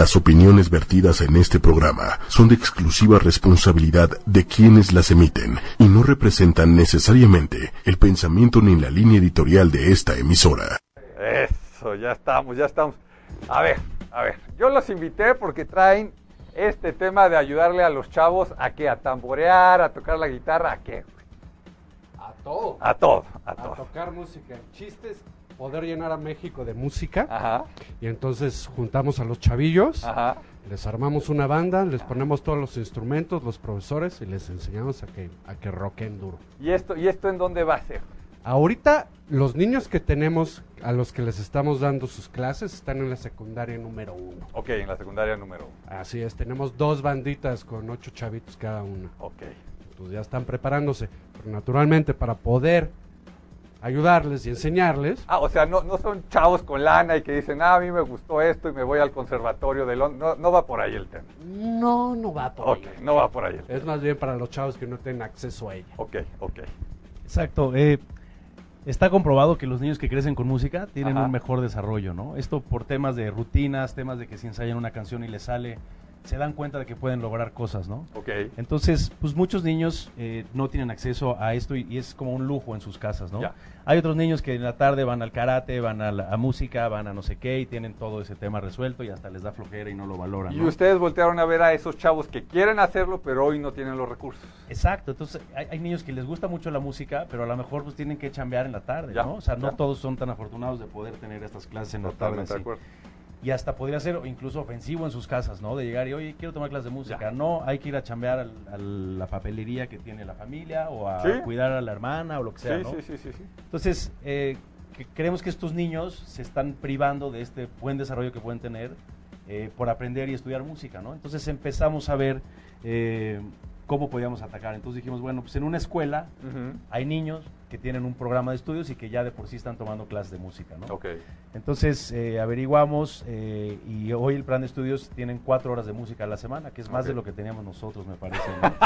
Las opiniones vertidas en este programa son de exclusiva responsabilidad de quienes las emiten y no representan necesariamente el pensamiento ni la línea editorial de esta emisora. Eso, ya estamos, ya estamos. A ver, a ver, yo los invité porque traen este tema de ayudarle a los chavos a que a tamborear, a tocar la guitarra, a qué. A todo. A todo, a A todo. tocar música. El chiste es poder llenar a México de música. Ajá, Y entonces juntamos a los chavillos, ajá. les armamos una banda, les ponemos todos los instrumentos, los profesores y les enseñamos a que, a que rocken duro. ¿Y esto, ¿Y esto en dónde va a ser? Ahorita los niños que tenemos, a los que les estamos dando sus clases, están en la secundaria número uno. Ok, en la secundaria número uno. Así es, tenemos dos banditas con ocho chavitos cada una. Ok. Pues ya están preparándose. Pero naturalmente para poder ayudarles y enseñarles, Ah, o sea, no, no son chavos con lana y que dicen, ah, a mí me gustó esto y me voy al conservatorio de Londres. No, no va por ahí el tema. no, no va por Ok, ahí. no va por ahí el tema. Es más bien para los chavos que no tienen acceso a ella. Ok, ok. Exacto. eh, está comprobado que los niños que crecen con música tienen Ajá. un mejor desarrollo, ¿no? Esto por temas de rutinas, temas de que si ensayan una canción y les sale, se dan cuenta de que pueden lograr cosas, ¿no? Ok. Entonces, pues muchos niños eh, no tienen acceso a esto y, y es como un lujo en sus casas, ¿no? Ya. Hay otros niños que en la tarde van al karate, van a, la, a música, van a no sé qué y tienen todo ese tema resuelto y hasta les da flojera y no lo valoran. Y ¿no? ustedes voltearon a ver a esos chavos que quieren hacerlo, pero hoy no tienen los recursos. Exacto, entonces hay, hay niños que les gusta mucho la música, pero a lo mejor pues tienen que chambear en la tarde, Ya, ¿no? O sea, no todos son tan afortunados de poder tener estas clases en la tarde. De acuerdo. Y hasta podría ser incluso ofensivo en sus casas, ¿no? De llegar y, oye, quiero tomar clases de música. Ya. No, hay que ir a chambear al- a la papelería que tiene la familia o a Sí. cuidar a la hermana o lo que sea, Sí, ¿no? sí, sí, sí, sí. Entonces, eh, que creemos que estos niños se están privando de este buen desarrollo que pueden tener eh, por aprender y estudiar música, ¿no? Entonces empezamos a ver eh, cómo podíamos atacar. Entonces dijimos, bueno, pues en una escuela hay niños que tienen un programa de estudios y que ya de por sí están tomando clases de música, ¿no? Ok. Entonces eh, averiguamos eh, y hoy el plan de estudios tienen cuatro horas de música a la semana, que es más Ok. de lo que teníamos nosotros, me parece. ¿no?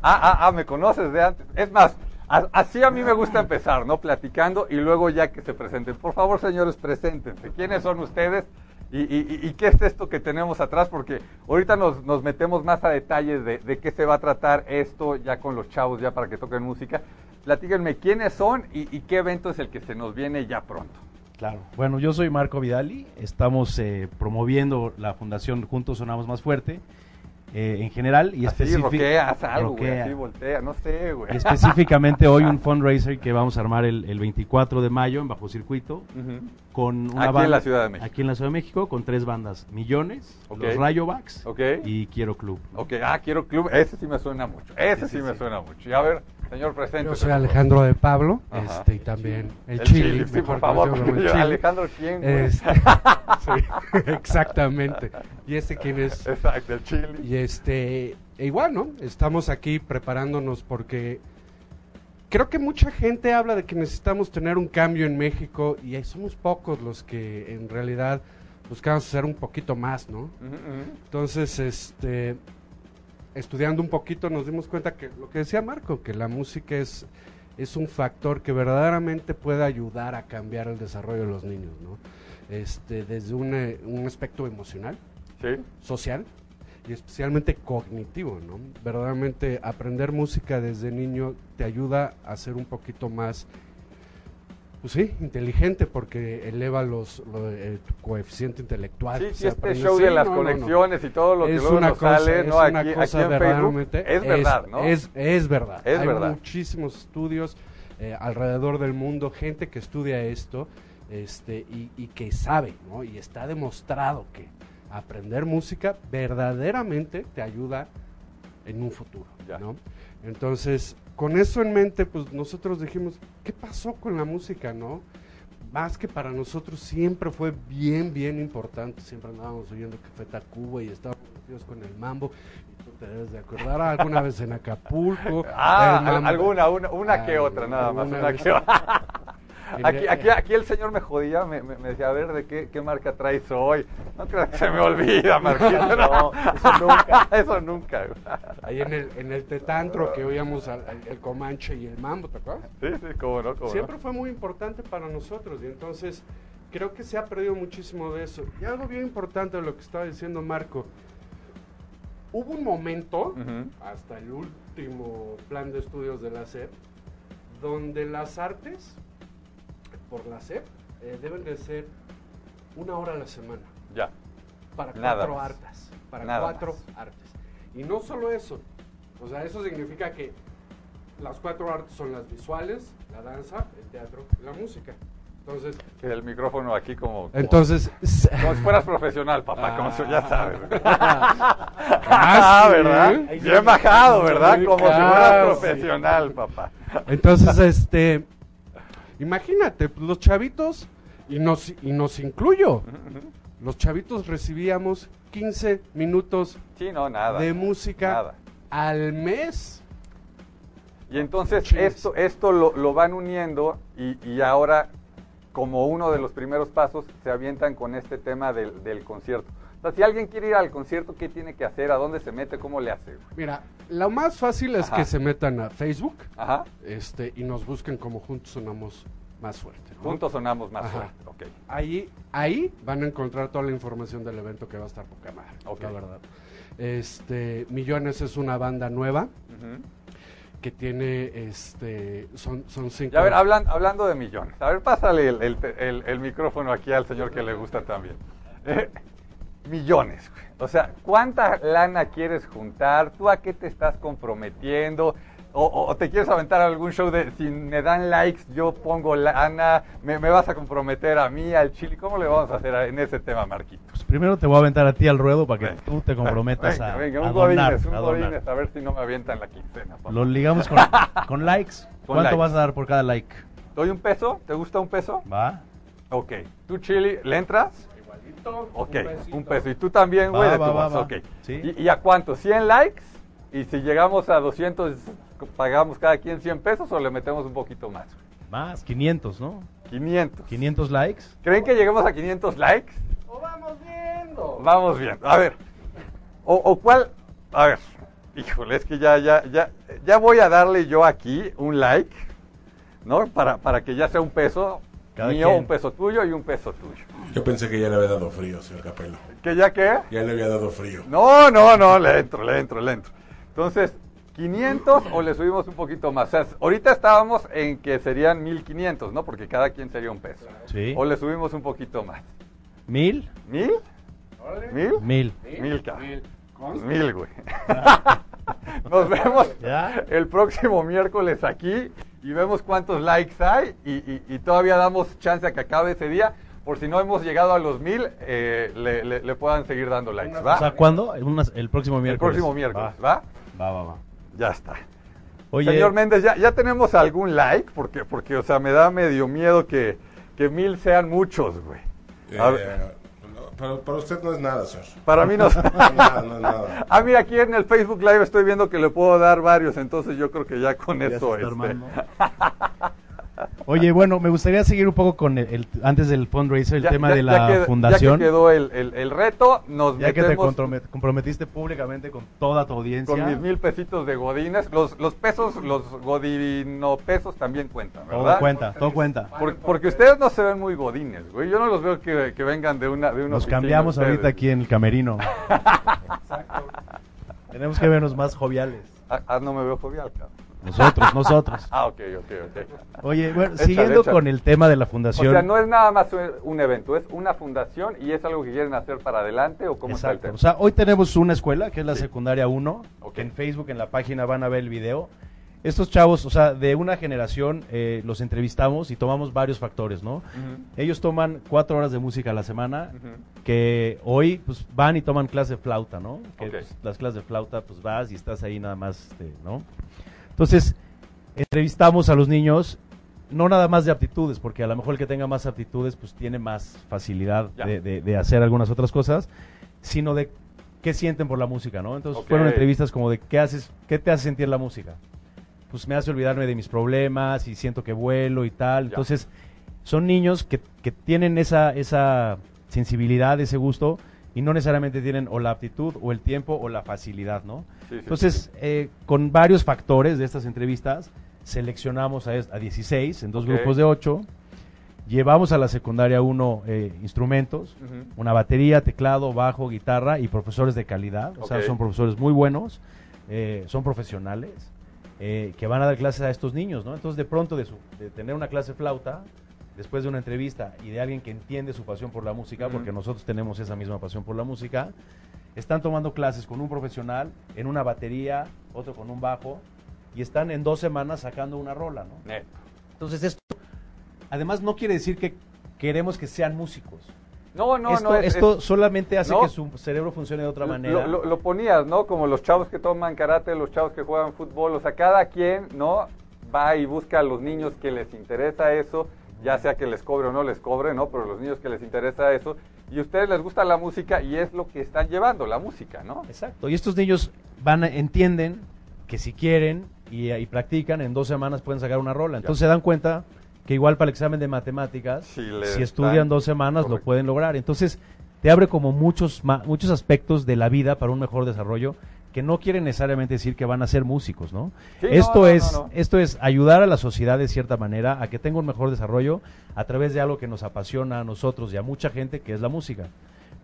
Ah, ah, ah, me conoces de antes. Es más, a- así a mí me gusta empezar, ¿no? Platicando y luego ya que se presenten. Por favor, señores, preséntense. ¿Quiénes son ustedes? ¿Y, y- y qué es esto que tenemos atrás? Porque ahorita nos, nos metemos más a detalles de, de qué se va a tratar esto ya con los chavos, ya para que toquen música. Platíquenme quiénes son y, y qué evento es el que se nos viene ya pronto. Claro. Bueno, yo soy Marco Vidali, estamos eh, promoviendo la fundación Juntos Sonamos Más Fuerte eh, en general y específicamente hoy un fundraiser que vamos a armar el, el 24 de mayo en Bajo Circuito. Con una Aquí en la Ciudad de México. Aquí en la Ciudad de México con tres bandas, Millones, Ok. Los Rayobacks Ok. y Quiero Club. Ok, ah, quiero club. Ese sí me suena mucho. Ese Sí, sí, sí, me sí. suena mucho. Y a ver, señor presidente. Yo soy Alejandro de Pablo, Ajá. este, y también el, El Chili, Chili, sí, por favor. Yo, Chili. Alejandro, ¿quién? Este, sí, exactamente. ¿Y este quién es? Exacto, el chile. Y este, e igual, ¿no? Estamos aquí preparándonos porque creo que mucha gente habla de que necesitamos tener un cambio en México y ahí somos pocos los que en realidad buscamos hacer un poquito más, ¿no? Entonces, este, estudiando un poquito nos dimos cuenta que lo que decía Marco, que la música es, es un factor que verdaderamente puede ayudar a cambiar el desarrollo de los niños, ¿no? Este, desde un, eh, un aspecto emocional, Sí. social y especialmente cognitivo, ¿no? Verdaderamente aprender música desde niño te ayuda a ser un poquito más, pues sí, inteligente porque eleva los, lo- eh, tu coeficiente intelectual. Sí, Se sí, este show sí, de las no, no, no. conexiones y todo lo que Es luego una nos cosa, sale, es ¿no? una Aquí, cosa aquí en Facebook. verdaderamente. Es verdad, ¿no? Es, es verdad. Es Hay verdad. muchísimos estudios eh, alrededor del mundo, gente que estudia esto este, y, y que sabe, ¿no? Y está demostrado que aprender música verdaderamente te ayuda en un futuro, Ya. ¿no? Entonces, con eso en mente, pues nosotros dijimos, ¿qué pasó con la música, no? Más que para nosotros siempre fue bien, bien importante. Siempre andábamos oyendo Café Tacuba y estábamos metidos con el mambo. Y tú te debes de acordar alguna vez en Acapulco. Ah, mambo. alguna, una, una que Ah, otra, nada más. Una que otra. Aquí, el- aquí, aquí el señor me jodía, me, me- me decía, a ver, ¿de qué, qué marca traes hoy? No creo que se me olvida, Marquito. No, eso nunca. eso nunca. Ahí en el, en el tetantro que oíamos al- al- el Comanche y el mambo, ¿te acuerdas? Sí, sí, cómo no, cómo Siempre no. fue muy importante para nosotros y entonces creo que se ha perdido muchísimo de eso. Y algo bien importante de lo que estaba diciendo Marco. Hubo un momento, hasta el último plan de estudios de la SEP, donde las artes, por la SEP, eh, deben de ser una hora a la semana Ya. para Nada cuatro más. artes. Para Nada cuatro más. artes. Y no solo eso. O sea, eso significa que las cuatro artes son las visuales, la danza, el teatro y la música. Entonces, Que el micrófono aquí como... como- entonces Como si fueras profesional, papá, como si ya sabes. Ah, sí. ¿verdad? Bien bajado, ¿verdad? Como si fueras profesional, papá. Entonces, este, imagínate, los chavitos, y nos, y nos incluyo, los chavitos recibíamos 15 minutos Sí, no, nada. de música Nada. al mes. Y entonces esto, esto lo, lo van uniendo y, y ahora, como uno de los primeros pasos, se avientan con este tema del, del concierto. O sea, si alguien quiere ir al concierto, ¿qué tiene que hacer? ¿A dónde se mete? ¿Cómo le hace? Mira, lo más fácil es Ajá. que se metan a Facebook Ajá. este, y nos busquen como Juntos Sonamos Más Fuerte. ¿no? Juntos sonamos más Ajá. fuerte. Ok. Ahí, ahí van a encontrar toda la información del evento que va a estar poca madre, la verdad. Este, Millones es una banda nueva que tiene, este, son, son cinco. Y a ver, hablan, hablando de millones. A ver, pásale el, el- el- el micrófono aquí al señor que le gusta también. Eh, millones. O sea, ¿cuánta lana quieres juntar? ¿Tú a qué te estás comprometiendo? O, te quieres aventar a algún show de si me dan likes, yo pongo lana, me, me vas a comprometer a mí, al chile? ¿Cómo le vamos a hacer en ese tema, Marquito? Pues primero te voy a aventar a ti al ruedo para que Venga. tú te comprometas venga, a, venga, a un donar, godines, un a godines, a ver si no me avientan la quincena. papá. Lo ligamos con, con likes. Con ¿Cuánto likes. vas a dar por cada like? ¿Doy un peso? ¿Te gusta un peso? ¿Va? Ok. ¿Tú, Chili, le entras? Igualito, Ok, pesito. un peso. Y tú también, güey, de tu va, va. Ok. Sí. ¿Y, y a cuánto? ¿100 likes? Y si llegamos a 200, ¿pagamos cada quien 100 pesos o le metemos un poquito más? Más, 500, ¿no? 500. 500 likes. ¿Creen que lleguemos a 500 likes? ¡O vamos viendo! Vamos bien. A ver. ¿O, o cuál? A ver. Híjole, es que ya, ya, ya, ya voy a darle yo aquí un like, ¿no? Para, para que ya sea un peso Cada mío, quien. un peso tuyo y un peso tuyo. Yo pensé que ya le había dado frío, señor Capelo. ¿Que ya qué? Ya le había dado frío. No, no, no, le entro, le entro, le entro. Entonces, 500 o le subimos un poquito más. O sea, ahorita estábamos en que serían 1500, ¿no? Porque cada quien sería un peso. Sí. O le subimos un poquito más. ¿Mil? ¿Mil? ¿Mil? Mil. Mil, cabrón. Mil, güey. Nos vemos ¿Ya? el próximo miércoles aquí y vemos cuántos likes hay y, y- y todavía damos chance a que acabe ese día. Por si no hemos llegado a los mil, eh, le, le- le puedan seguir dando likes, ¿va? O sea, ¿cuándo? Unas- el próximo el miércoles. próximo miércoles, ¿va? Va, va, va. Ya está. Oye, Señor Méndez, ¿ya, ya tenemos algún like, porque, porque, o sea, me da medio miedo que, que mil sean muchos, güey. A ver, Eh, para, para usted no es nada, señor. para mí no. No es nada, no es nada. Ah, mira, aquí en el Facebook Live estoy viendo que le puedo dar varios, entonces yo creo que ya con ya eso está este. Oye, bueno, me gustaría seguir un poco con el, el- antes del fundraiser, el ya- tema ya- de ya la fundación. Ya que quedó el, el- el reto, nos Ya que te comprometiste públicamente con toda tu audiencia. con mis mil pesitos de godines. Los, los pesos, los godino pesos también cuentan, ¿verdad? todo cuenta, todo cuenta. Por- porque ustedes no se ven muy godines, güey. Yo no los veo que, que vengan de una de una Nos cambiamos ustedes. ahorita aquí en el camerino. Tenemos que vernos más joviales. Ah, ah, no me veo jovial, cabrón. Nosotros, nosotros. Ah, ok, ok, ok. Oye, bueno, Échale, siguiendo échale. con el tema de la O fundación. sea, no es nada más un- evento, es una fundación y es algo que quieren hacer para adelante o cómo está el Exacto. tema. O sea, hoy tenemos una escuela que es la Sí. secundaria 1, Ok. que en Facebook, en la página van a ver el video. Estos chavos, o sea, de una generación, eh, los entrevistamos y tomamos varios factores, ¿no? Ellos toman cuatro horas de música a la semana, que hoy pues van y toman clase de flauta, ¿no? Que pues, las clases de flauta pues vas y estás ahí nada más, este, ¿no? Entonces, entrevistamos a los niños, no nada más de aptitudes, porque a lo mejor el que tenga más aptitudes pues tiene más facilidad de, de- de hacer algunas otras cosas, sino de qué sienten por la música, ¿no? Entonces fueron entrevistas como de qué haces, qué te hace sentir la música. Pues me hace olvidarme de mis problemas y siento que vuelo y tal. Ya. Entonces, son niños que, que tienen esa, esa sensibilidad, ese gusto, y no necesariamente tienen o la aptitud o el tiempo o la facilidad, ¿no? Sí, sí, Entonces, eh, con varios factores de estas entrevistas, seleccionamos a, a 16 en dos Ok. grupos de 8 Llevamos a la secundaria uno eh, instrumentos, una batería, teclado, bajo, guitarra y profesores de calidad. O sea, son profesores muy buenos, eh, son profesionales eh, que van a dar clases a estos niños, ¿no? Entonces, de pronto, de, su- de tener una clase flauta, después de una entrevista y de alguien que entiende su pasión por la música, porque nosotros tenemos esa misma pasión por la música, están tomando clases con un profesional en una batería, otro con un bajo, y están en dos semanas sacando una rola, ¿no? Neto. Entonces esto, además no quiere decir que queremos que sean músicos. No, no, esto no. es- esto es- solamente hace no. que su cerebro funcione de otra lo- manera. Lo, lo ponías, ¿no? Como los chavos que toman karate, los chavos que juegan fútbol, o sea, cada quien, ¿no? Va y busca a los niños que les interesa eso, ya sea que les cobre o no les cobre, ¿no? Pero los niños que les interesa eso, y a ustedes les gusta la música y es lo que están llevando, la música, ¿no? Exacto. Y estos niños van a- entienden que si quieren y, y practican, en dos semanas pueden sacar una rola. Entonces se dan cuenta que igual para el examen de matemáticas, Si estudian dos semanas, lo pueden lograr. Entonces te abre como muchos, ma- muchos aspectos de la vida para un mejor desarrollo que no quieren necesariamente decir que van a ser músicos, ¿no? Sí, esto no, es no. esto es ayudar a la sociedad de cierta manera a que tenga un mejor desarrollo a través de algo que nos apasiona a nosotros y a mucha gente que es la música.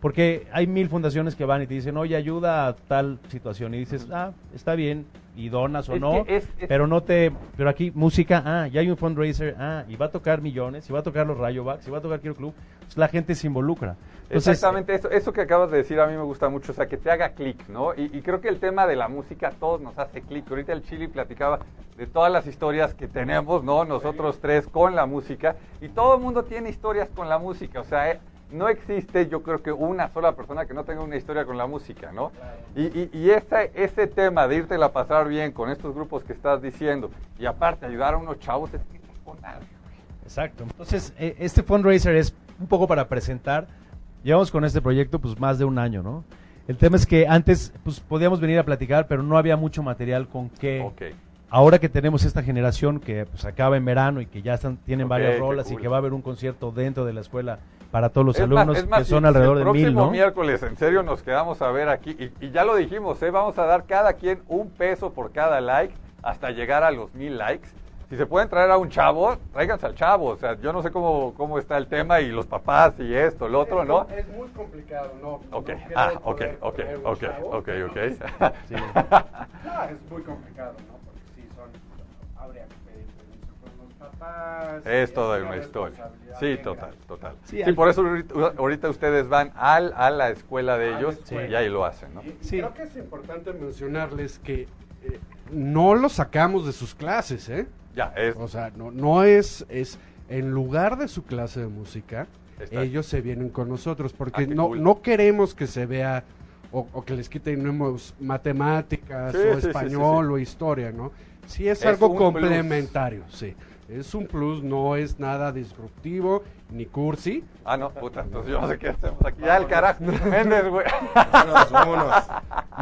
Porque hay mil fundaciones que van y te dicen, oye, ayuda a tal situación. Y dices, ah, está bien, y donas o Es no, es- es- pero no te... Pero aquí, música, ah, ya hay un fundraiser, ah, y va a tocar millones, y va a tocar los Rayobacks, y va a tocar Quiero Club. Pues la gente se involucra. Entonces, Exactamente, eso, eso que acabas de decir a mí me gusta mucho, o sea, que te haga clic, ¿no? Y, y creo que el tema de la música a todos nos hace clic. Ahorita el Chili platicaba de todas las historias que tenemos, ¿no? Nosotros tres con la música, y todo el mundo tiene historias con la música, o sea, eh, no existe yo creo que una sola persona que no tenga una historia con la música, ¿no? Y, y, y ese, ese tema de irte a pasar bien con estos grupos que estás diciendo, y aparte ayudar a unos chavos, es que. Exacto. Entonces, eh, este fundraiser es un poco para presentar. Llevamos con este proyecto pues más de un año, ¿no? El tema es que antes pues podíamos venir a platicar, pero no había mucho material con qué. Ahora que tenemos esta generación que pues acaba en verano y que ya están tienen varias rolas y que va a haber un concierto dentro de la escuela para todos los Es más- alumnos es más, que son si alrededor el de mil, próximo ¿no? miércoles, en serio, nos quedamos a ver aquí. Y, y ya lo dijimos, ¿eh? vamos a dar cada quien un peso por cada like hasta llegar a los mil likes. Si se pueden traer a un chavo, tráiganse al chavo. O sea, yo no sé cómo, cómo está el tema y los papás y esto, el otro, ¿no? Es muy complicado, ¿no? Ok, no ah, ok, ok, ok, ok. Sí. No, es muy complicado, ¿no? Papás. Es toda una historia. Sí, total, total. Sí, Sí, al- por eso ahorita, ustedes van al, a la escuela de ellos escuela. y ahí lo hacen, ¿no? Y- y Sí. Creo que es importante mencionarles que eh, no los sacamos de sus clases, ¿eh? Ya, es, O sea, no, no es, es en lugar de su clase de música, Está. ellos se vienen con nosotros, porque Ah, no, cool. no queremos que se vea o, o que les quitemos matemáticas Sí, o sí, sí, sí, español sí. o historia, ¿no? Sí es, Es algo plus. complementario, sí. Es un plus, no es nada disruptivo ni cursi. Ah, no, puta, entonces yo no sé qué hacemos aquí. Ya el carajo. Méndez, güey. Vámonos, vámonos.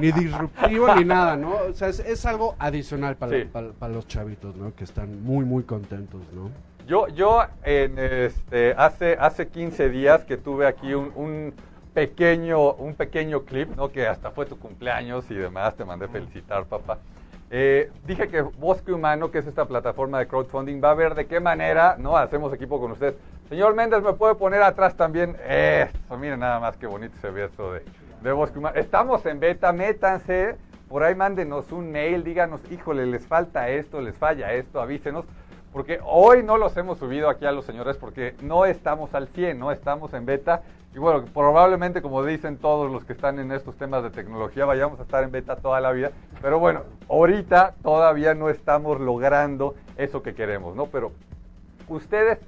Ni disruptivo ni nada, ¿no? O sea, es, es algo adicional para, Sí. para, para los chavitos, ¿no? Que están muy, muy contentos, ¿no? Yo, yo en este, hace, hace 15 días que tuve aquí un, un pequeño, un pequeño clip, ¿no? Que hasta fue tu cumpleaños y demás, te mandé felicitar, papá. Eh, dije que Bosque Humano, que es esta plataforma de crowdfunding, va a ver de qué manera, ¿no? Hacemos equipo con ustedes. Señor Méndez, ¿me puede poner atrás también? Eso, miren nada más qué bonito se ve esto de, de Bosque Humano. Estamos en beta, métanse, por ahí mándenos un mail, díganos, híjole, les falta esto, les falla esto, avísenos. Porque hoy no los hemos subido aquí a los señores porque no estamos al 100, no estamos en beta. Y bueno, probablemente como dicen todos los que están en estos temas de tecnología, vayamos a estar en beta toda la vida. Pero bueno, ahorita todavía no estamos logrando eso que queremos, ¿no? Pero ustedes,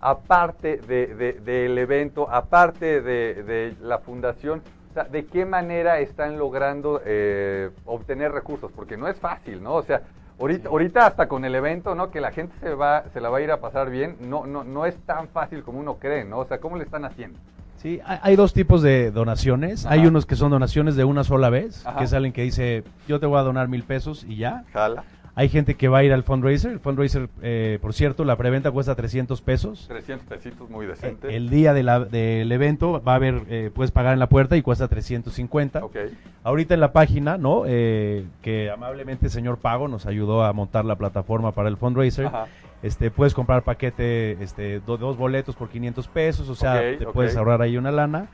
aparte de, de- del evento, aparte de, de la fundación, o sea, ¿de qué manera están logrando eh, obtener recursos? Porque no es fácil, ¿no? O sea, ahorita, ahorita hasta con el evento, ¿no? Que la gente se va, se la va a ir a pasar bien, no, no, no es tan fácil como uno cree, ¿no? O sea, ¿cómo le están haciendo? Sí, hay, dos tipos de donaciones. Ajá. Hay unos que son donaciones de una sola vez, Ajá. que es alguien que dice, yo te voy a donar mil pesos y ya. Jala, Hay gente que va a ir al fundraiser. El fundraiser, eh, por cierto, la preventa cuesta 300 pesos. 300 pesitos, muy decente. Eh, El día de la- del evento va a haber, eh, puedes pagar en la puerta y cuesta 350. Ok, Ahorita en la página, ¿no? Eh, que amablemente el señor Pago nos ayudó a montar la plataforma para el fundraiser. Ajá. Este, puedes comprar paquete, este, do- dos boletos por 500 pesos, o sea, te puedes ahorrar ahí una lana.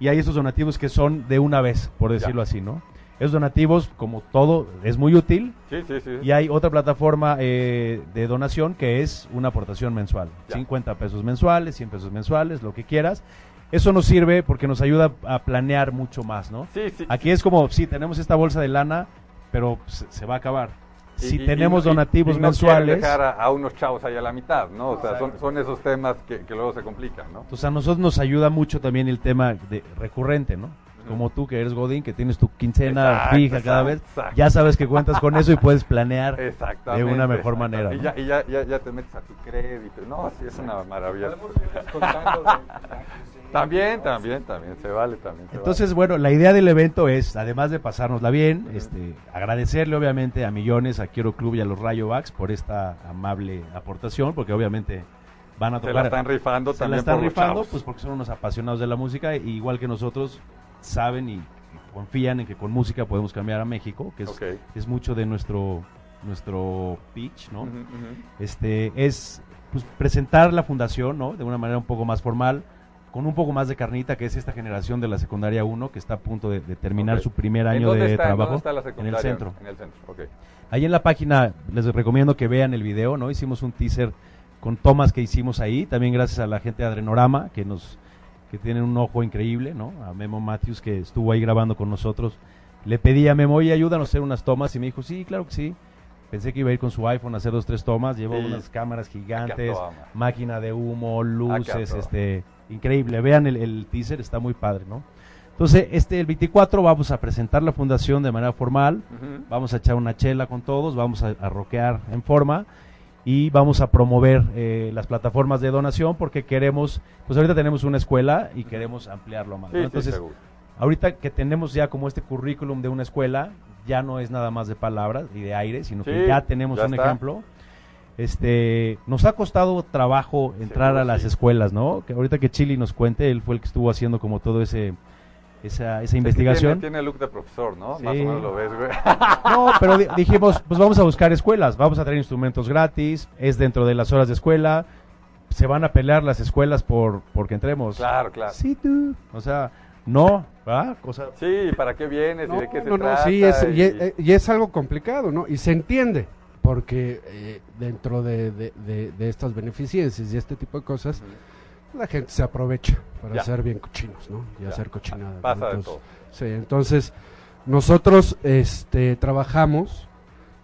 Y hay esos donativos que son de una vez, por decirlo Ya. así, ¿no? Esos donativos, como todo, es muy útil. Sí, sí, sí. Y hay otra plataforma eh, de donación que es una aportación mensual. Ya. 50 pesos mensuales, 100 pesos mensuales, lo que quieras. Eso nos sirve porque nos ayuda a planear mucho más, ¿no? Sí, sí. Aquí es como, sí, tenemos esta bolsa de lana, pero se, se va a acabar. Si y- tenemos y- donativos y no mensuales, dejar a, a unos chavos ahí a la mitad, ¿no? O sea, son, son esos temas que, que luego se complican, ¿no? entonces a nosotros nos ayuda mucho también el tema de recurrente, ¿no? Como tú que eres Godín, que tienes tu quincena Exacto, fija cada vez, exacto. ya sabes que cuentas con eso y puedes planear de Exactamente. una mejor manera. Y, ya, y ya, ya, ya te metes a tu crédito. No, sí, es una maravilla. También, también, también, se vale también. se Entonces, bueno, la idea del evento es, además de pasárnosla bien, este, agradecerle obviamente a Millones, a Quiero Club y a los Rayovacs por esta amable aportación, porque obviamente van a Se tocar. la están rifando se también la están por rifando, pues porque son unos apasionados de la música, y igual que nosotros saben y confían en que con música podemos cambiar a México, que es, es mucho de nuestro nuestro pitch, ¿no? Este es pues, presentar la fundación ¿no? de una manera un poco más formal con un poco más de carnita que es esta generación de la secundaria 1 que está a punto de, de terminar su primer ¿En año de está? ¿En trabajo dónde está la en el centro. En el centro, ahí en la página les recomiendo que vean el video no hicimos un teaser con tomas que hicimos ahí. También gracias a la gente de Adrenorama que nos que tienen un ojo increíble no a Memo Matthews que estuvo ahí grabando con nosotros. Le pedí a Memo oye ayúdanos a hacer unas tomas y me dijo sí claro que sí Pensé que iba a ir con su iPhone a hacer dos, tres tomas. Lleva Sí. unas cámaras gigantes, máquina de humo, luces, este, increíble. Vean el, el teaser, está muy padre, ¿no? Entonces, este, el 24 vamos a presentar la fundación de manera formal. Vamos a echar una chela con todos, vamos a, a rockear en forma y vamos a promover eh, las plataformas de donación porque queremos, pues ahorita tenemos una escuela y queremos ampliarlo más. Entonces, ahorita que tenemos ya como este currículum de una escuela, ya no es nada más de palabras y de aire, sino que ya tenemos ya un está. ejemplo. Este, nos ha costado trabajo entrar a las escuelas, ¿no? Que ahorita que Chili nos cuente, él fue el que estuvo haciendo como todo ese esa, esa investigación. Tiene, tiene look de profesor, ¿no? Sí. Más o menos lo ves, güey. No, pero di- dijimos, pues vamos a buscar escuelas, vamos a traer instrumentos gratis, es dentro de las horas de escuela, se van a pelear las escuelas por porque entremos. Claro, claro. Sí, tú. O sea, no, ¿verdad? Cosa, Sí, ¿para qué vienes? No, ¿Y de qué se no, no, trata? sí, es, y es algo complicado, ¿no? Y se entiende, porque eh, dentro de, de- de- de estas beneficencias y este tipo de cosas, la gente se aprovecha para Ya. ser bien cochinos, ¿no? Y Ya. hacer cochinadas. Pasa de Entonces, todo. Sí, entonces nosotros este, trabajamos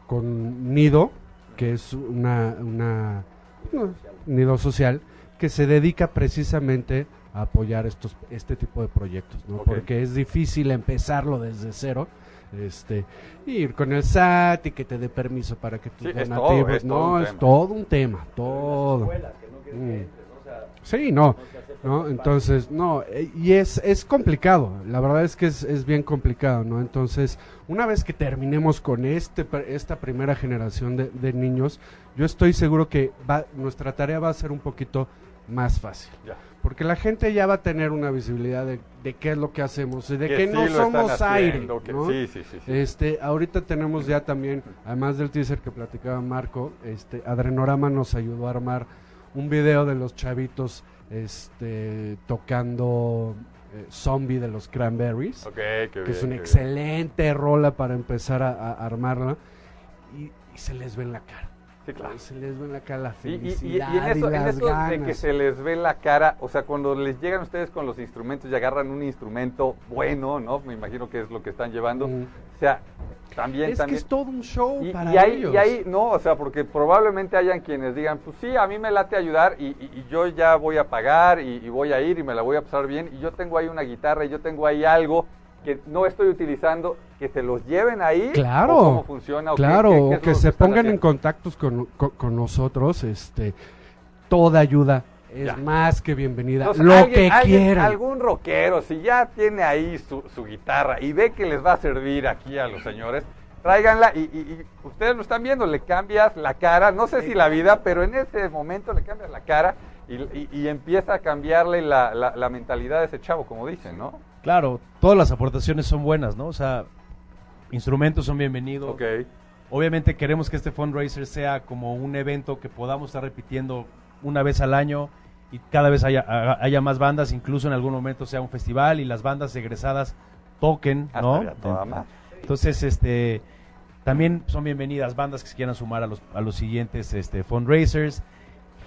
con Nido, que es una, una no, nido social, que se dedica precisamente a apoyar estos este tipo de proyectos, ¿no? Porque es difícil empezarlo desde cero. Este, ir con el SAT y que te dé permiso para que tus Sí, es todo, donativos, es todo no, es todo un tema, todo. Mm. Sí, no, no, entonces, no, eh, y es, es complicado, la verdad es que es, es bien complicado, ¿no? Entonces, una vez que terminemos con este, esta primera generación de, de niños, yo estoy seguro que va, nuestra tarea va a ser un poquito más fácil, Ya. Porque la gente ya va a tener una visibilidad de, de qué es lo que hacemos y de que, sí no somos aire, haciendo, que- ¿no? Sí, sí. Este, ahorita tenemos ya también, además del teaser que platicaba Marco, este, Adrenorama nos ayudó a armar un video de los chavitos, este, tocando eh, Zombie de los Cranberries, Ok, qué que bien, es una bien. excelente rola para empezar a, a armarla, y, y se les ve en la cara, Sí, claro. se les ve la cara la Y, y- y- y felicidad en eso, en las eso de que se les ve la cara, o sea, cuando les llegan ustedes con los instrumentos y agarran un instrumento bueno, ¿no? Me imagino que es lo que están llevando. Mm. O sea, también, es también. que es todo un show y, para y ahí, ellos. y ahí, no, o sea, porque probablemente hayan quienes digan, pues sí, a mí me late ayudar y, y- yo ya voy a pagar y voy a ir y me la voy a pasar bien y yo tengo ahí una guitarra y yo tengo ahí algo que no estoy utilizando, que se los lleven ahí. Claro, o cómo funciona. o claro, qué- qué o es que se pongan en contactos con, con- con nosotros, este, toda ayuda es Ya. más que bienvenida, Entonces, lo alguien- que alguien- quieran. Algún rockero, si ya tiene ahí su, su guitarra y ve que les va a servir aquí a los señores, tráiganla y, y- y ustedes lo están viendo, le cambias la cara, no sé si la vida, pero en ese momento le cambias la cara y, y- y empieza a cambiarle la, la- la mentalidad de ese chavo, como dicen, ¿no? Claro, todas las aportaciones son buenas, ¿no? O sea, instrumentos son bienvenidos, Ok. Obviamente queremos que este fundraiser sea como un evento que podamos estar repitiendo una vez al año y cada vez haya, ha- haya más bandas, incluso en algún momento sea un festival y las bandas egresadas toquen, Ah, ¿no? toda. Entonces, este, también son bienvenidas bandas que se quieran sumar a los, a los siguientes este, fundraisers,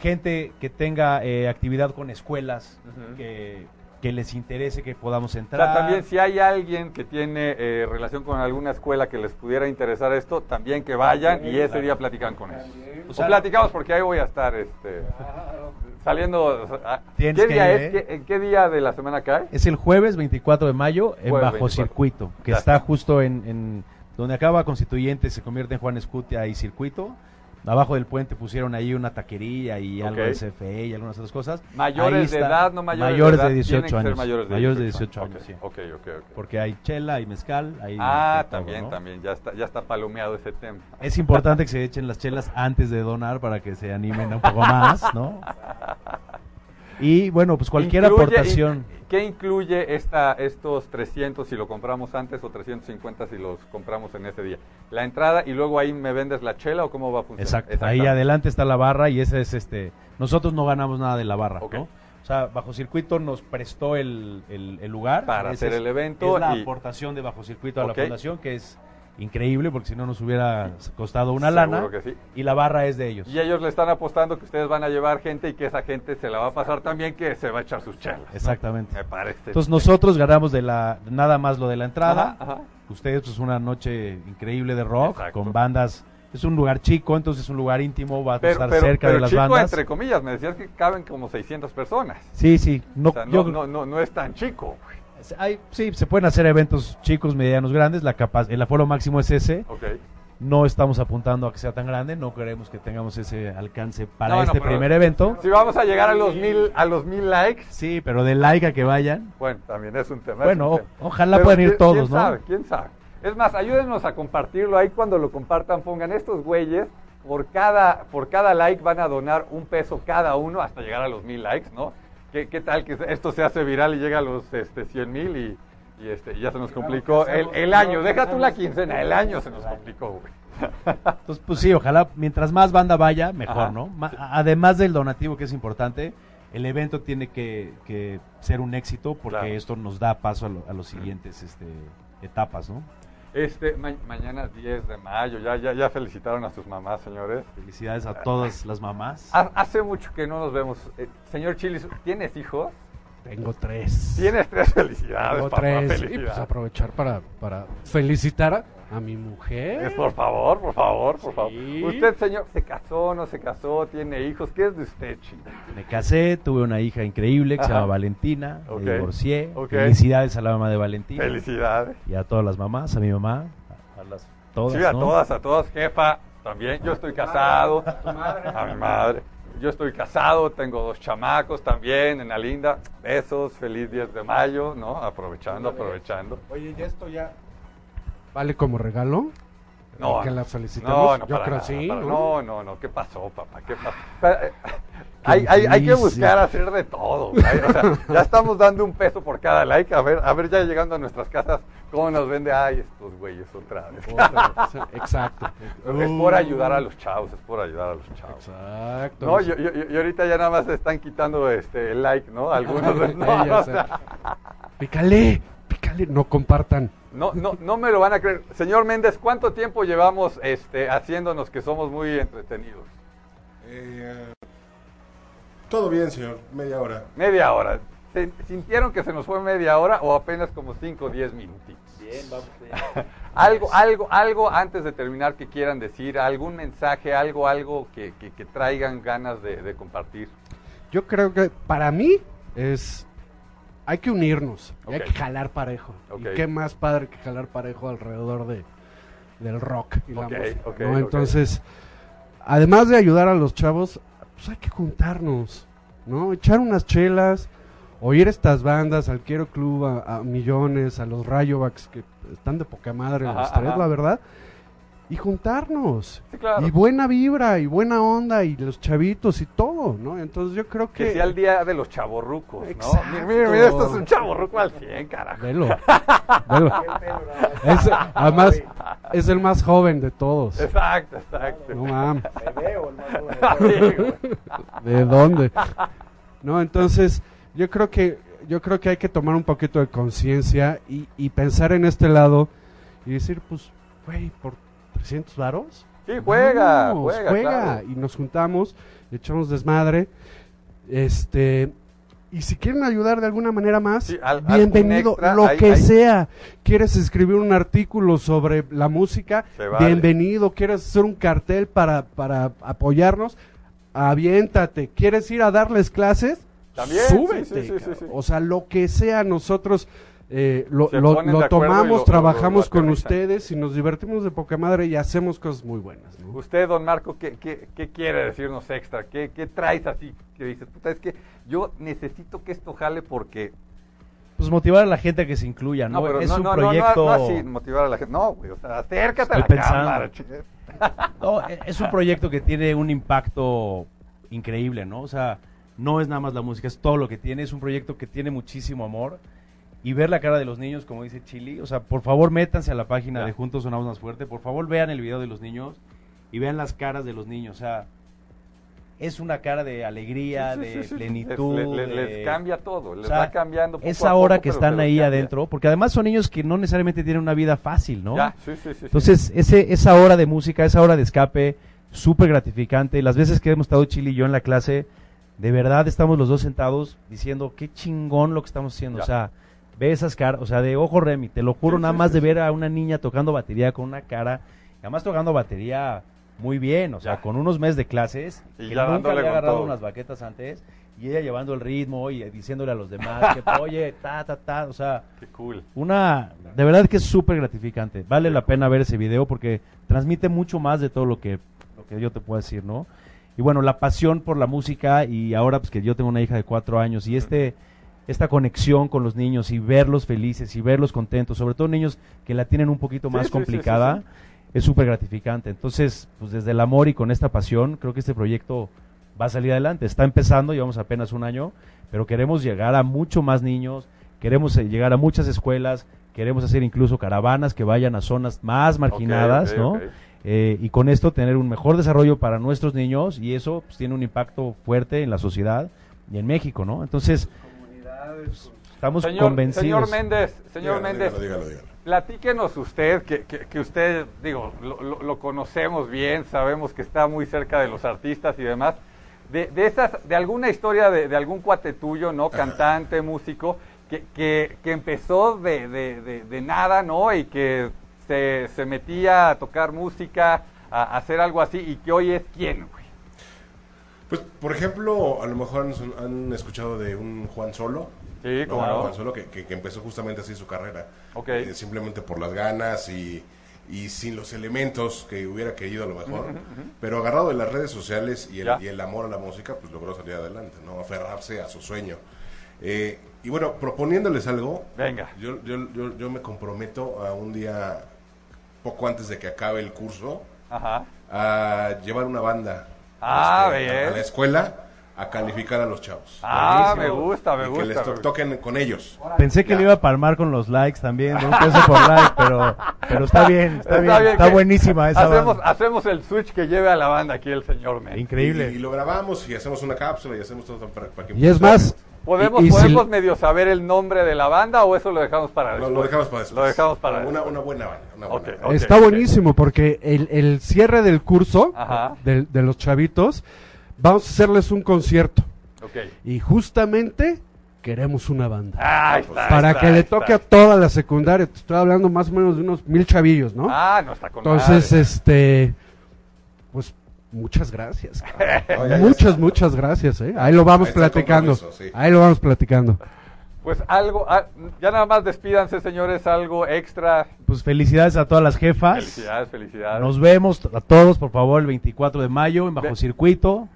gente que tenga eh, actividad con escuelas, que, que les interese que podamos O entrar. sea, también si hay alguien que tiene eh, relación con alguna escuela que les pudiera interesar esto, también que vayan y ese día platican con ellos. O O platicamos porque ahí voy a estar este, saliendo. ¿Qué que día es? ¿Qué, ¿En qué día de la semana cae? Es el jueves 24 de mayo en Jueves Bajo 24. Circuito, que Ya está está. justo en, en donde acaba Constituyente, se convierte en Juan Escutia y Circuito. Abajo del puente pusieron ahí una taquería y algo Ok. de CFE y algunas otras cosas. Mayores de edad, no mayores, Mayores de, edad, de 18 tienen que ser años. mayores de Mayores de 18, 18 años, Ok, sí. Ok, ok, ok. Porque hay chela y mezcal. Hay Ah, todo, también, ¿no? también, ya está, ya está palomeado ese tema. Es importante que se echen las chelas antes de donar para que se animen un poco más, ¿no? Y bueno, pues cualquier Incluye- aportación. in- ¿Qué incluye esta, estos 300 si lo compramos antes o 350 si los compramos en ese día? La entrada y luego ahí me vendes la chela o cómo va a funcionar? Exacto. Ahí adelante está la barra y ese es este. Nosotros no ganamos nada de la barra. ¿no? O sea, Bajo Circuito nos prestó el, el- el lugar Para Ese hacer es- el evento Es la y- aportación de Bajo Circuito a la fundación, que es increíble porque si no nos hubiera costado una Seguro lana. sí. Y la barra es de ellos. Y ellos le están apostando que ustedes van a llevar gente y que esa gente se la va a pasar también que se va a echar sus chelas. ¿no? Exactamente. Me parece. Entonces nosotros ganamos de la nada más lo de la entrada. Ajá, ajá. Ustedes pues una noche increíble de rock Exacto. con bandas. Es un lugar chico, entonces es un lugar íntimo, va a Pero, estar pero- cerca pero de las chico, bandas. entre comillas, me decías que caben como 600 personas. Sí, sí. No, o sea, no, yo- no, no, no es tan chico. Hay- sí, se pueden hacer eventos chicos, medianos, grandes. La capa- el aforo máximo es ese. No estamos apuntando a que sea tan grande. No queremos que tengamos ese alcance para No, este primer evento. Si vamos a llegar a los mil, a los mil likes, Sí, pero de like a que vayan. bueno, también es un tema. Bueno, un tema. ojalá Pero puedan ir ¿quién- todos, ¿quién ¿no? Sabe, ¿Quién sabe? Es más, ayúdenos a compartirlo ahí cuando lo compartan, pongan estos güeyes, por cada, por cada like van a donar un peso cada uno hasta llegar a los mil likes, ¿no? ¿Qué, qué tal que esto se hace viral y llega a los este, 100 mil y, y, este, ya se nos complicó el, el año? Deja tú la quincena, el año se nos complicó, güey. Entonces, pues sí, ojalá mientras más banda vaya, mejor, Ajá. ¿no? Ma- además del donativo que es importante, el evento tiene que, que ser un éxito porque Claro. esto nos da paso a, lo- a los siguientes este, etapas, ¿no? Este, ma- mañana es 10 de mayo, ya, ya, ya felicitaron a sus mamás, señores. Felicidades a todas las mamás. Ha- Hace mucho que no nos vemos. Eh, señor Chilis, ¿tienes hijos? Tengo tres. Tienes tres felicidades, Tengo papá, tres. Y pues aprovechar para, para felicitar a, a mi mujer. Eh, Por favor, por favor, por favor. Usted, señor, ¿se casó, no se casó, tiene hijos? ¿Qué es de usted, chino? Me casé, tuve una hija increíble que se llama Valentina, Ok, me divorcié. Felicidades a la mamá de Valentina. Felicidades. Y a todas las mamás, a mi mamá, a, a las todas. sí, a ¿no? todas, a todas, jefa, también. Yo estoy casado. A mi madre. Yo estoy casado, tengo dos chamacos también, en la linda. Besos, feliz 10 de mayo, ¿no? Aprovechando, aprovechando. Oye, ¿y esto ya vale como regalo? No, que la no, no, Yo creo nada, sí. ¿no? no, no, ¿qué pasó, papá? Eh, hay, hay, hay que buscar hacer de todo. güey. O sea, ya estamos dando un peso por cada like. A ver, a ver, ya llegando a nuestras casas, ¿cómo nos vende? Ay, estos güeyes otra vez. Otra vez, Exacto. es por ayudar a los chavos, es por ayudar a los chavos. Exacto. No, yo, yo, yo- y ahorita ya nada más están quitando este el like, ¿no? Algunos. de- no, o sea, Pícale, pícale, no compartan. No, no, no me lo van a creer. Señor Méndez, ¿cuánto tiempo llevamos este, haciéndonos que somos muy entretenidos? Eh, todo bien, señor. Media hora. Media hora. ¿Se- ¿Sintieron que se nos fue media hora o apenas como 5 o 10 minutitos? Bien, vamos. algo, algo, algo antes de terminar que quieran decir, algún mensaje, algo, algo que, que- que traigan ganas de, de compartir. Yo creo que para mí es. Hay que unirnos. y Hay que jalar parejo. Y qué más padre que jalar parejo alrededor de, del rock y la música. ¿no? Entonces, además de ayudar a los chavos, pues hay que juntarnos. ¿no? Echar unas chelas. Oír estas bandas, al Quiero Club, a, a Millones, a los Rayobacks, que están de poca madre Ajá, los tres, ajá. la verdad. Y juntarnos. Sí, claro. Y buena vibra, y buena onda, y los chavitos, y todo, ¿no? Entonces yo creo que... Que sea el día de los chavorrucos, ¿no? Exacto. Mira, mira, mira, esto es un chavorruco al 100, carajo. Velo, velo. Es- además, es el más joven de todos. Exacto, exacto. No mames. Bebé o el más joven de Sí, todos. güey. ¿De dónde? No, entonces yo creo que yo creo que hay que tomar un poquito de conciencia y, y pensar en este lado y decir, pues, güey, por 300 varos. Sí, juega, Vamos, juega, claro. y nos juntamos, echamos desmadre, este, y si quieren ayudar de alguna manera más, Sí, al- al- bienvenido, extra, lo que sea. ¿Quieres escribir un artículo sobre la música? Vale. Bienvenido. ¿Quieres hacer un cartel para, para apoyarnos? Aviéntate. ¿Quieres ir a darles clases? También, Súbete. sí, sí. O sea, lo que sea, nosotros eh, lo, lo- lo tomamos, lo- lo- trabajamos lo con ustedes y nos divertimos de poca madre y hacemos cosas muy buenas. ¿no? Usted, don Marco, ¿qué, qué, qué quiere decirnos extra? ¿Qué, ¿Qué traes así? Que dices, puta, es que yo necesito que esto jale porque... Pues motivar a la gente a que se incluya, ¿no? pero es no, un no, no, proyecto. No, no, así motivar a la gente. No, güey, o sea, acércate a Estoy la pensando. cámara. No, e- es un proyecto que tiene un impacto increíble, ¿no? O sea, no es nada más la música, es todo lo que tiene. Es un proyecto que tiene muchísimo amor. Y ver la cara de los niños, como dice Chili. O sea, por favor, métanse a la página de Juntos Sonamos Más Fuerte. Por favor, vean el video de los niños y vean las caras de los niños. O sea, es una cara de alegría, Sí, sí, de sí, plenitud. Les, les- les de- cambia todo, les o sea, va cambiando. Poco esa a hora poco, que están ahí cambia. adentro, porque además son niños que no necesariamente tienen una vida fácil, ¿no? Ya, sí, sí, sí, sí. Entonces, ese, esa hora de música, esa hora de escape, súper gratificante. Las veces que hemos estado Chile y yo en la clase, de verdad estamos los dos sentados diciendo, qué chingón lo que estamos haciendo. Ya. O sea, ve esas caras, o sea, de ojo Remy, te lo juro, Sí, nada sí, más sí, de ver a una niña tocando batería con una cara, además tocando batería muy bien, o sea, Ya. con unos meses de clases, Y que nunca había agarrado todo. unas baquetas antes, y ella llevando el ritmo y diciéndole a los demás que, oye, ta, ta, ta, o sea, Qué cool. una de verdad que es súper gratificante vale la pena ver ese video porque transmite mucho más de todo lo que lo que yo te puedo decir no y bueno la pasión por la música y ahora pues que yo tengo una hija de cuatro años y este esta conexión con los niños y verlos felices y verlos contentos sobre todo niños que la tienen un poquito Sí, más sí, complicada sí. es súper gratificante entonces pues desde el amor y con esta pasión creo que este proyecto va a salir adelante está empezando llevamos apenas un año pero queremos llegar a mucho más niños queremos eh, llegar a muchas escuelas, queremos hacer incluso caravanas que vayan a zonas más marginadas, ¿no? Eh, y con esto tener un mejor desarrollo para nuestros niños y eso pues, tiene un impacto fuerte en la sociedad y en México, ¿no? Entonces, estamos Señor, convencidos. señor Méndez, señor Dígalo, Méndez, dígalo, dígalo, dígalo. platíquenos usted, que, que, que usted, digo, lo, lo- lo conocemos bien, sabemos que está muy cerca de los artistas y demás, de, de esas, de alguna historia de, de algún cuate tuyo, ¿no? Cantante, músico, que, que, que empezó de, de, de, de nada, ¿no? Y que se, se metía a tocar música, a, a hacer algo así, y que hoy es quién, güey. Pues, por ejemplo, a lo mejor han, han escuchado de un Juan Solo. Sí. Juan Solo que, que- que empezó justamente así su carrera. Ok. Eh, simplemente por las ganas y, y sin los elementos que hubiera querido a lo mejor. Pero agarrado de las redes sociales y el, y el amor a la música, pues logró salir adelante, ¿no? Aferrarse a su sueño. Eh, y bueno, proponiéndoles algo, Venga. yo, yo, yo, yo me comprometo a un día, poco antes de que acabe el curso, Ajá. a llevar una banda Ah, este, a- la escuela a calificar a los chavos. Ah, me gusta, me y gusta. que les to- toquen con ellos. Pensé que Ya. le iba a palmar con los likes también, de un peso por like, pero, pero está bien, está, bien, está buenísima esa hacemos, banda. hacemos el switch que lleve a la banda aquí el señor Méndez. Increíble. Y, y lo grabamos y hacemos una cápsula y hacemos todo para, para que Y es más, ¿Podemos, y- y si- podemos medio saber el nombre de la banda o eso lo dejamos para Lo, después? lo dejamos para después. Lo dejamos para una, después. una buena banda. Una buena Ok, banda. ok. está buenísimo porque el, el cierre del curso del- de, los chavitos, vamos a hacerles un concierto. Y justamente queremos una banda. Está, para está, que le está. toque a toda la secundaria. Te estoy hablando más o menos de unos mil chavillos, ¿no? Ah, no está con Entonces, madre. este, muchas gracias. muchas, muchas gracias. ¿eh? Ahí lo vamos Ahí platicando. sí. Ahí lo vamos platicando. Pues algo, ah, ya nada más despídanse, señores, algo extra. Pues felicidades a todas las jefas. Felicidades, felicidades. Nos vemos a todos, por favor, el 24 de mayo en Bajo Ve- Circuito.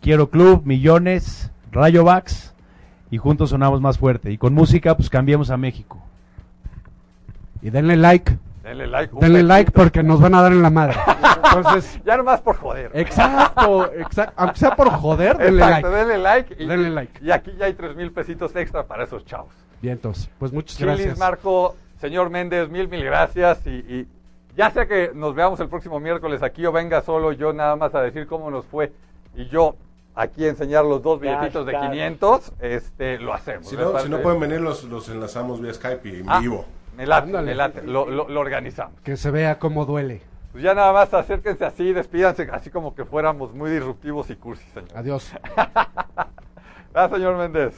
Quiero Club, Millones, Rayo Vax y juntos sonamos más fuerte. Y con música, pues cambiemos a México. Y denle like. Denle like. Denle like porque nos van a dar en la madre. Entonces, Ya nomás por joder. exacto, exacto. Aunque sea por joder, denle Exacto, like. denle like. Y, Denle like. Y aquí ya hay tres mil pesitos extra para esos chavos. Bien, entonces, pues muchas Chilis, gracias. Marco, señor Méndez, mil, mil gracias y, y Ya sea que nos veamos el próximo miércoles aquí o venga solo yo nada más a decir cómo nos fue y yo aquí enseñar los dos billetitos de Hashtag. 500, este, lo hacemos. Si no, si no pueden venir, los, los enlazamos vía Skype y en Ah, vivo. Me late, Ándale. me late, lo, lo- lo organizamos. Que se vea cómo duele. Pues ya nada más acérquense así, despídanse, así como que fuéramos muy disruptivos y cursis, señor. Adiós. Ah, señor Méndez.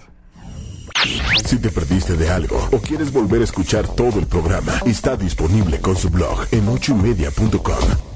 Si te perdiste de algo o quieres volver a escuchar todo el programa, está disponible con su blog en ochoymedia.com.